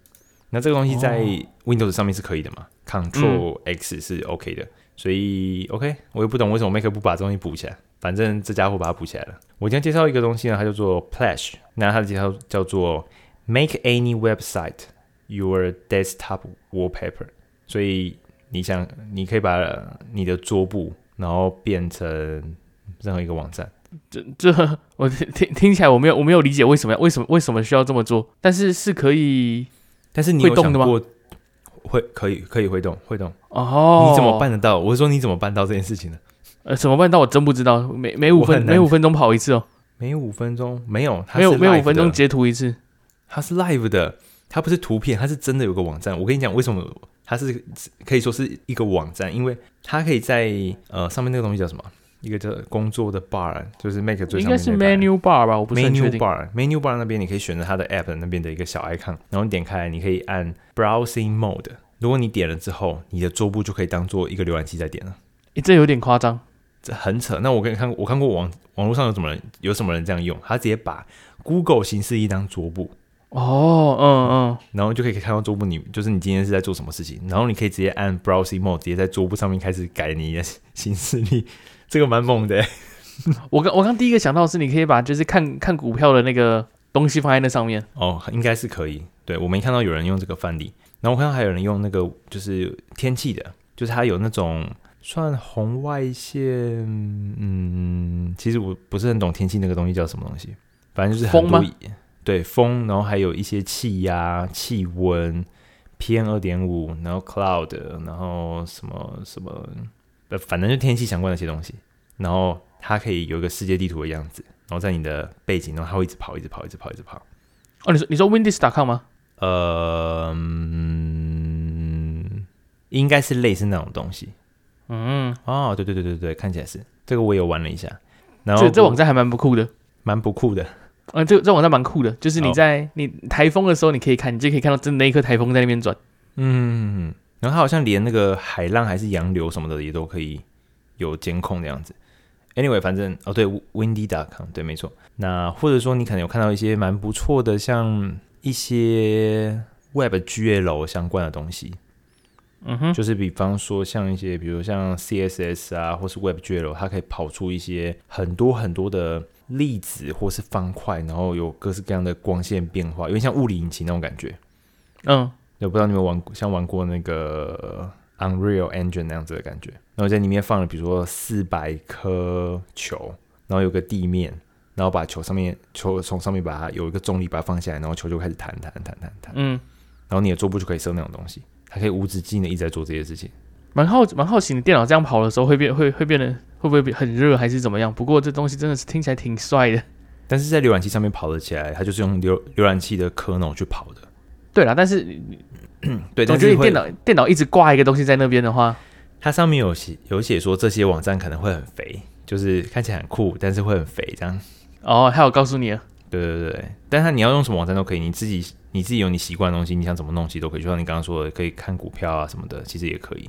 S1: 那这个东西在 Windows 上面是可以的嘛？Control X 是 OK 的。嗯所以，OK，我也不懂为什么 Mac 不把这东西补起来。反正这家伙把它补起来了。我今天介绍一个东西呢，它叫做 Plash。那它的介绍叫做 Make any website your desktop wallpaper。所以你想，你可以把你的桌布，然后变成任何一个网站。
S2: 这这，我听听起来我没有我没有理解为什么为什么为什么需要这么做？但是是可以，
S1: 但是你会动的吗？会可以可以会动会动
S2: 哦？
S1: 你怎么办得到？我是说你怎么办到这件事情呢？
S2: 呃，怎么办到？我真不知道。每每五分每五分钟跑一次哦。
S1: 每五分钟没有，
S2: 没有没有五分钟截图一次。
S1: 它是 live 的，它不是图片，它是真的有个网站。我跟你讲，为什么它是可以说是一个网站？因为它可以在呃上面那个东西叫什么？一个叫工作的 bar，就是 Mac 最上面应该是
S2: menu bar 吧？我不是
S1: menu bar，menu bar 那边你可以选择它的 app 那边的一个小 icon，然后你点开，你可以按 browsing mode。如果你点了之后，你的桌布就可以当做一个浏览器在点了。
S2: 诶，这有点夸张，
S1: 这很扯。那我跟你看，我看过网网络上有什么人，有什么人这样用，他直接把 Google 形式一当桌布。
S2: 哦，嗯嗯，
S1: 然后就可以看到桌布你，就是你今天是在做什么事情，然后你可以直接按 browsing mode，直接在桌布上面开始改你的形式力。这个蛮猛的。(laughs)
S2: 我刚我刚第一个想到的是，你可以把就是看看股票的那个东西放在那上面。
S1: 哦，应该是可以。对，我没看到有人用这个范例。然后我看到还有人用那个就是天气的，就是它有那种算红外线。嗯，其实我不是很懂天气那个东西叫什么东西，反正就是很多。对，风，然后还有一些气压、气温、PM 二点五，然后 cloud，然后什么什么。反正就天气相关的一些东西，然后它可以有一个世界地图的样子，然后在你的背景，然后它会一直跑，一直跑，一直跑，一直跑。
S2: 哦，你说你说 Windows.com 吗？
S1: 呃，嗯，应该是类似那种东西。
S2: 嗯，
S1: 哦，对对对对对，看起来是这个，我也有玩了一下。然后
S2: 这这网站还蛮不酷的，
S1: 蛮不酷的。
S2: 嗯，这这网站蛮酷的，就是你在、哦、你台风的时候，你可以看，你就可以看到真的那一颗台风在那边转。
S1: 嗯。然后它好像连那个海浪还是洋流什么的也都可以有监控的样子。Anyway，反正哦对，Windy.com 对，没错。那或者说你可能有看到一些蛮不错的，像一些 WebGL 相关的东西。
S2: 嗯哼，
S1: 就是比方说像一些，比如像 CSS 啊，或是 WebGL，它可以跑出一些很多很多的粒子或是方块，然后有各式各样的光线变化，有点像物理引擎那种感觉。
S2: 嗯，
S1: 我不知道你们玩像玩过那个 Unreal Engine 那样子的感觉。然后在里面放了，比如说四百颗球，然后有个地面，然后把球上面球从上面把它有一个重力把它放下来，然后球就开始弹弹弹弹弹。嗯，然后你的桌布就可以设那种东西，它可以无止境的一直在做这些事情。
S2: 蛮好蛮好奇，你电脑这样跑的时候会变会会变得会不会很热还是怎么样？不过这东西真的是听起来挺帅的。
S1: 但是在浏览器上面跑了起来，它就是用浏浏览器的 kernel 去跑的。
S2: 对啦，但是对，总觉得你电脑电脑一直挂一个东西在那边的话。
S1: 它上面有写有写说这些网站可能会很肥，就是看起来很酷，但是会很肥这样。
S2: 哦，还有告诉你啊？
S1: 对对对，但是你要用什么网站都可以，你自己你自己有你习惯的东西，你想怎么弄其实都可以。就像你刚刚说的，可以看股票啊什么的，其实也可以。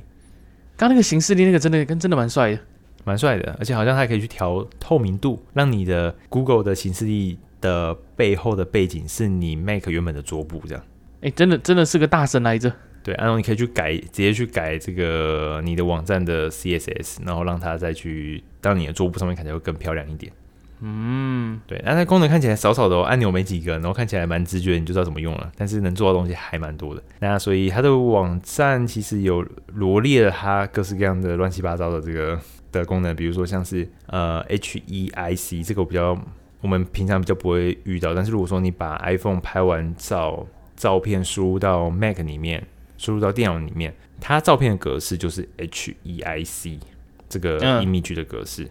S2: 刚那个形式力那个真的跟真的蛮帅的，
S1: 蛮帅的，而且好像还可以去调透明度，让你的 Google 的形式力的背后的背景是你 Mac 原本的桌布这样。
S2: 哎，真的真的是个大神来着。
S1: 对，然后你可以去改，直接去改这个你的网站的 CSS，然后让它再去当你的桌布上面看起来会更漂亮一点。嗯，对，那它功能看起来少少的哦，按钮没几个，然后看起来蛮直觉，你就知道怎么用了。但是能做的东西还蛮多的。那所以它的网站其实有罗列了它各式各样的乱七八糟的这个的功能，比如说像是呃 HEIC 这个我比较我们平常比较不会遇到，但是如果说你把 iPhone 拍完照照片输入到 Mac 里面。输入到电脑里面，它照片的格式就是 HEIC 这个 image 的格式。嗯、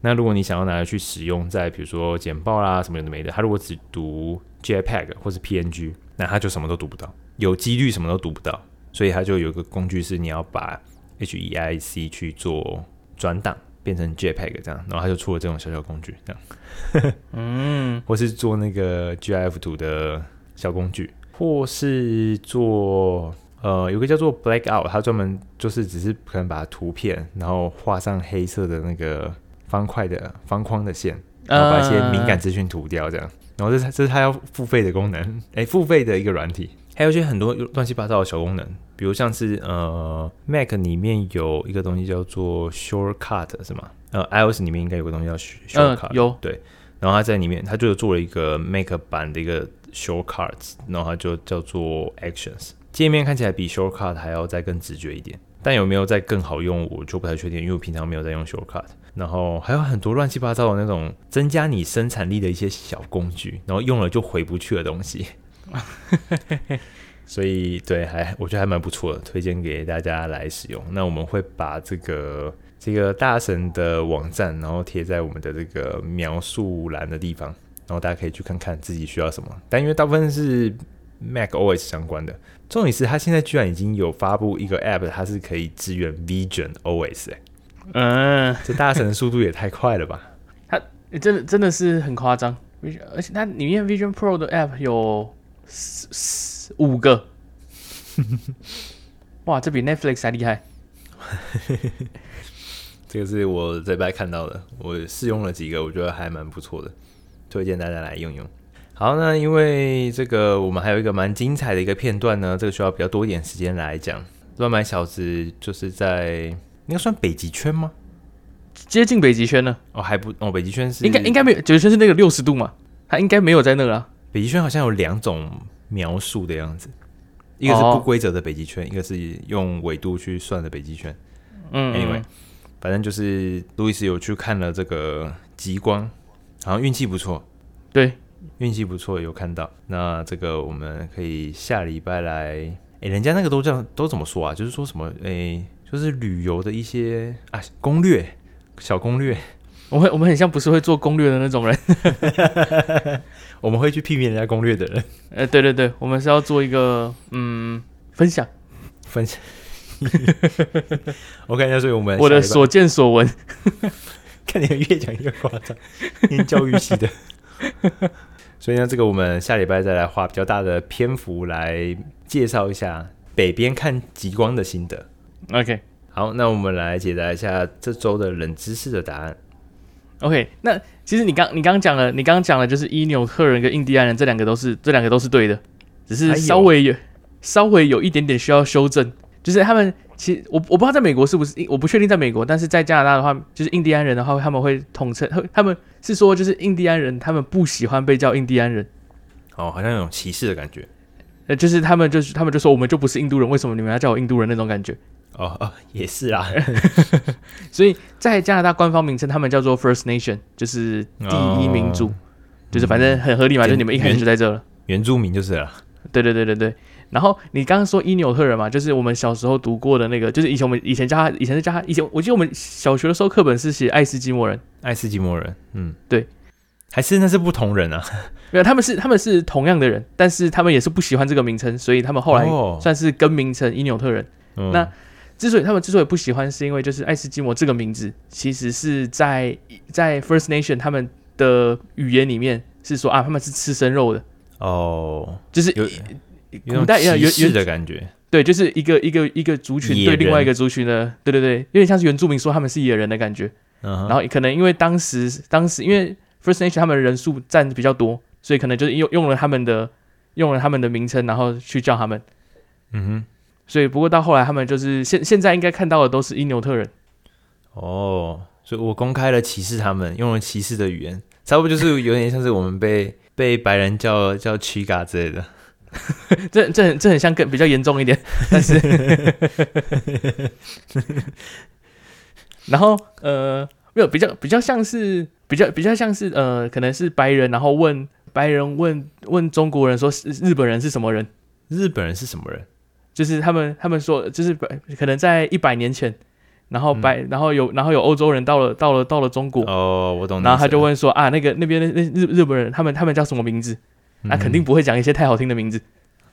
S1: 那如果你想要拿来去使用在比如说简报啦什么的没的，它如果只读 JPEG 或是 PNG，那它就什么都读不到，有几率什么都读不到。所以它就有一个工具是你要把 HEIC 去做转档变成 JPEG 这样，然后它就出了这种小小工具这样。(laughs) 嗯，或是做那个 GIF 图的小工具，或是做。呃，有个叫做 Blackout，它专门就是只是可能把图片，然后画上黑色的那个方块的方框的线，然后把一些敏感资讯涂掉，这样。然后这是这是它要付费的功能，哎、欸，付费的一个软体，还有一些很多乱七八糟的小功能，比如像是呃，Mac 里面有一个东西叫做 Shortcut 是吗？呃，iOS 里面应该有个东西叫 Shortcut，、呃、
S2: 有
S1: 对。然后它在里面，它就做了一个 Mac 版的一个 Shortcuts，然后它就叫做 Actions。界面看起来比 Shortcut 还要再更直觉一点，但有没有再更好用，我就不太确定，因为我平常没有在用 Shortcut。然后还有很多乱七八糟的那种增加你生产力的一些小工具，然后用了就回不去的东西。(laughs) 所以对，还我觉得还蛮不错的，推荐给大家来使用。那我们会把这个这个大神的网站，然后贴在我们的这个描述栏的地方，然后大家可以去看看自己需要什么。但因为大部分是 Mac OS 相关的。重点是，它现在居然已经有发布一个 App，它是可以支援 Vision OS 哎，嗯，这大神的速度也太快了吧！
S2: 它真的真的是很夸张而且它里面 Vision Pro 的 App 有四四五个，(laughs) 哇，这比 Netflix 还厉害。(laughs)
S1: 这个是我这边看到的，我试用了几个，我觉得还蛮不错的，推荐大家来用用。好，那因为这个我们还有一个蛮精彩的一个片段呢，这个需要比较多一点时间来讲。乱买小子就是在应该算北极圈吗？
S2: 接近北极圈呢？
S1: 哦，还不哦，北极圈是
S2: 应该应该没有，北极圈是那个六十度嘛？它应该没有在那个啊。
S1: 北极圈好像有两种描述的样子，一个是不规则的北极圈，哦、一个是用纬度去算的北极圈。嗯，Anyway，反正就是路易斯有去看了这个极光，好像运气不错。
S2: 对。
S1: 运气不错，有看到。那这个我们可以下礼拜来。哎、欸，人家那个都这样，都怎么说啊？就是说什么？哎、欸，就是旅游的一些啊攻略，小攻略。
S2: 我们我们很像不是会做攻略的那种人。(laughs)
S1: 我们会去批评人家攻略的人。
S2: 呃，对对对，我们是要做一个嗯分享，
S1: 分享。(laughs) (laughs) OK，那所以我们
S2: 我的所见所闻。
S1: 看你们越讲越夸张，念教育系的。(laughs) 所以呢，这个我们下礼拜再来花比较大的篇幅来介绍一下北边看极光的心得。
S2: OK，
S1: 好，那我们来解答一下这周的冷知识的答案。
S2: OK，那其实你刚你刚讲了，你刚刚讲了就是伊纽特人跟印第安人这两个都是这两个都是对的，只是稍微有稍微有一点点需要修正，就是他们。其实我我不知道在美国是不是，我不确定在美国，但是在加拿大的话，就是印第安人的话，他们会统称，他们是说就是印第安人，他们不喜欢被叫印第安人。
S1: 哦，好像有种歧视的感觉。
S2: 呃，就是他们就是他们就说我们就不是印度人，为什么你们要叫我印度人那种感觉？
S1: 哦哦，也是啦。(laughs)
S2: 所以在加拿大官方名称，他们叫做 First Nation，就是第一民族，哦、就是反正很合理嘛，嗯、就你们一开始就在这了，
S1: 原住民就是了。
S2: 对对对对对。然后你刚刚说伊纽特人嘛，就是我们小时候读过的那个，就是以前我们以前叫他，以前是叫他，以前我记得我们小学的时候课本是写爱斯基摩人，
S1: 爱斯基摩人，嗯，
S2: 对，
S1: 还是那是不同人啊？(laughs)
S2: 没有，他们是他们是同样的人，但是他们也是不喜欢这个名称，所以他们后来算是更名成伊纽特人。哦、那之所以他们之所以不喜欢，是因为就是爱斯基摩这个名字，其实是在在 First Nation 他们的语言里面是说啊，他们是吃生肉的哦，就是有。古代有原原的感觉，对，就是一个一个一个族群对另外一个族群的，对对对，有点像是原住民说他们是野人的感觉。然后可能因为当时当时因为 First Nation 他们的人数占比较多，所以可能就是用用了他们的用了他们的名称，然后去叫他们。嗯哼，所以不过到后来他们就是现现在应该看到的都是因纽特人。
S1: 哦，所以我公开了歧视他们，用了歧视的语言，差不多就是有点像是我们被被白人叫叫 Chiga 之类的。(laughs)
S2: 这这很这很像更比较严重一点，但是，然后呃没有比较比较像是比较比较像是呃可能是白人，然后问白人问问中国人说日本人是什么人？
S1: 日本人是什么人？
S2: 就是他们他们说就是可能在一百年前，然后白、嗯、然后有然后有欧洲人到了到了到了中国
S1: 哦，我懂。
S2: 然后他就问说啊那个那边的那日日本人他们他们叫什么名字？那、啊、肯定不会讲一些太好听的名字，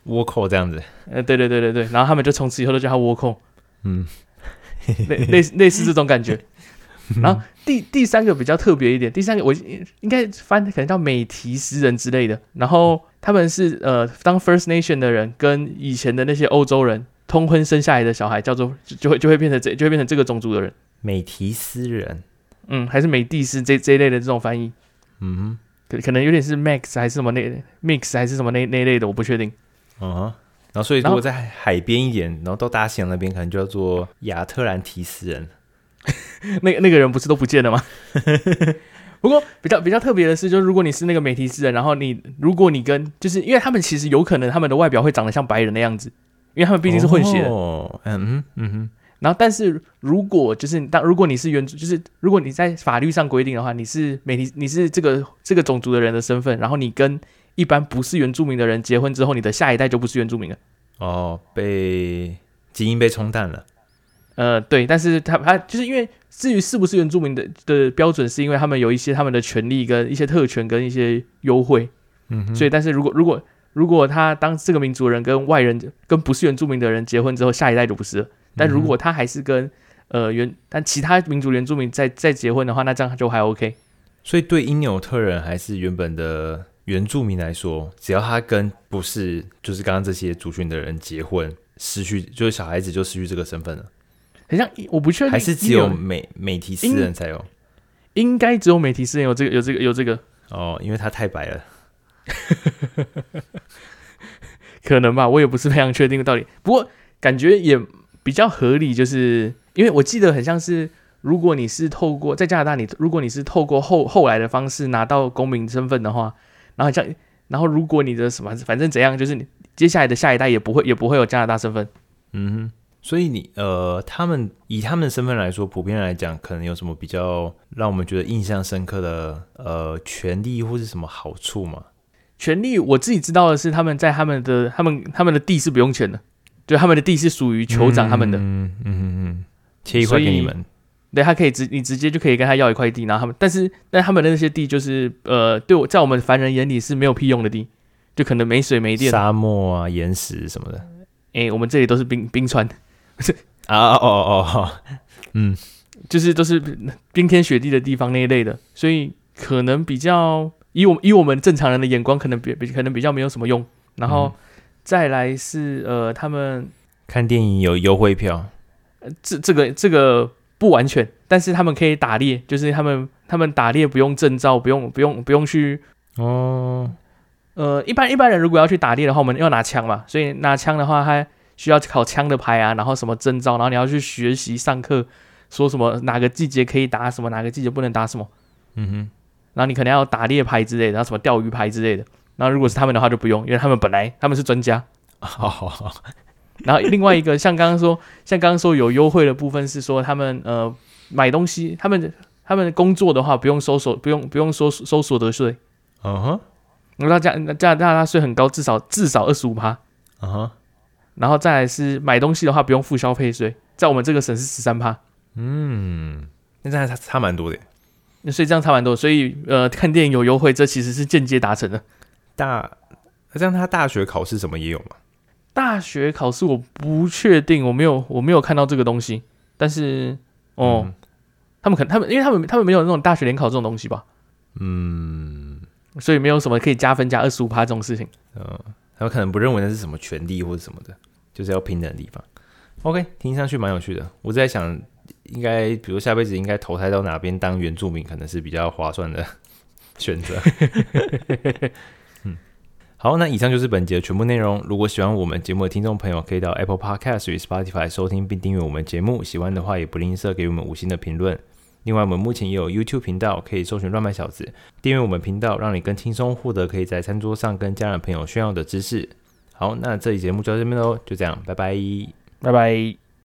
S1: 倭寇这样子。
S2: 呃，对对对对对，然后他们就从此以后都叫他倭寇。嗯，(laughs) 类类似类似这种感觉。(laughs) 然后第第三个比较特别一点，第三个我应该翻可能叫美提斯人之类的。然后他们是呃，当 First Nation 的人跟以前的那些欧洲人通婚生下来的小孩，叫做就会就会变成这就会变成这个种族的人。
S1: 美提斯人，
S2: 嗯，还是美蒂斯这这一类的这种翻译。嗯哼。可可能有点是 max 还是什么那 mix 还是什么那那类的，我不确定。
S1: 嗯哼，然后所以如果在海边一点，然后，到大西洋那边，可能就叫做亚特兰提斯人。(laughs)
S2: 那个那个人不是都不见了吗？(laughs) 不过比较比较特别的是，就是如果你是那个美提斯人，然后你如果你跟就是因为他们其实有可能他们的外表会长得像白人的样子，因为他们毕竟是混血。哦，嗯哼，嗯哼。然后，但是如果就是当如果你是原就是如果你在法律上规定的话，你是美你你是这个这个种族的人的身份，然后你跟一般不是原住民的人结婚之后，你的下一代就不是原住民了。
S1: 哦，被基因被冲淡了。
S2: 呃，对，但是他他就是因为至于是不是原住民的的标准，是因为他们有一些他们的权利跟一些特权跟一些优惠。嗯，所以但是如果如果如果他当这个民族人跟外人跟不是原住民的人结婚之后，下一代就不是了。但如果他还是跟呃原但其他民族原住民再再结婚的话，那这样就还 OK。
S1: 所以对因纽特人还是原本的原住民来说，只要他跟不是就是刚刚这些族群的人结婚，失去就是小孩子就失去这个身份了。
S2: 好像我不确定，
S1: 还是只有美美提斯人才有？
S2: 应该只有美提斯人有这个有这个有这个
S1: 哦，因为他太白了，(laughs)
S2: 可能吧，我也不是非常确定的道理。不过感觉也。比较合理，就是因为我记得很像是，如果你是透过在加拿大，你如果你是透过后后来的方式拿到公民身份的话，然后像然后如果你的什么反正怎样，就是你接下来的下一代也不会也不会有加拿大身份。
S1: 嗯哼，所以你呃，他们以他们的身份来说，普遍来讲，可能有什么比较让我们觉得印象深刻的呃权利或是什么好处吗？
S2: 权利我自己知道的是，他们在他们的他们他们的地是不用钱的。就他们的地是属于酋长他们的，
S1: 嗯嗯嗯嗯，切一块给你们，
S2: 对，他可以直你直接就可以跟他要一块地，然后他们，但是但他们的那些地就是呃，对我在我们凡人眼里是没有屁用的地，就可能没水没电，
S1: 沙漠啊，岩石什么的，
S2: 哎、我们这里都是冰冰川，
S1: 啊哦哦哦，嗯，
S2: 就是都是冰天雪地的地方那一类的，所以可能比较以我以我们正常人的眼光，可能比比可能比较没有什么用，然后。嗯再来是呃，他们
S1: 看电影有优惠票，
S2: 呃，这这个这个不完全，但是他们可以打猎，就是他们他们打猎不用证照，不用不用不用去哦，呃，一般一般人如果要去打猎的话，我们要拿枪嘛，所以拿枪的话，他需要考枪的牌啊，然后什么证照，然后你要去学习上课，说什么哪个季节可以打什么，哪个季节不能打什么，嗯哼，然后你可能要打猎牌之类的，然后什么钓鱼牌之类的。然后如果是他们的话就不用，因为他们本来他们是专家
S1: 好好好。
S2: 然后另外一个像刚刚说，像刚刚说有优惠的部分是说他们呃买东西，他们他们工作的话不用收所不用不用收收所得税。
S1: 嗯哼。
S2: 那加加加拿大税很高，至少至少二十五趴。
S1: 嗯哼。
S2: 然后再来是买东西的话不用付消费税，在我们这个省是十三趴。
S1: 嗯，那这样差差蛮多的。
S2: 那所以这样差蛮多，所以呃看电影有优惠，这其实是间接达成的。
S1: 大那这样他大学考试什么也有吗？
S2: 大学考试我不确定，我没有我没有看到这个东西，但是哦，嗯、他们可能他们因为他们他们没有那种大学联考这种东西吧，
S1: 嗯，
S2: 所以没有什么可以加分加二十五趴这种事情，
S1: 嗯，他们可能不认为那是什么权利或者什么的，就是要平等的地方。OK，听上去蛮有趣的，我在想，应该比如下辈子应该投胎到哪边当原住民，可能是比较划算的 (laughs) 选择。好，那以上就是本集的全部内容。如果喜欢我们节目的听众朋友，可以到 Apple Podcast 与 Spotify 收听并订阅我们节目。喜欢的话，也不吝啬给我们五星的评论。另外，我们目前也有 YouTube 频道，可以搜寻“乱麦小子”，订阅我们频道，让你更轻松获得可以在餐桌上跟家人朋友炫耀的知识。好，那这期节目就到这边喽，就这样，拜拜，
S2: 拜拜。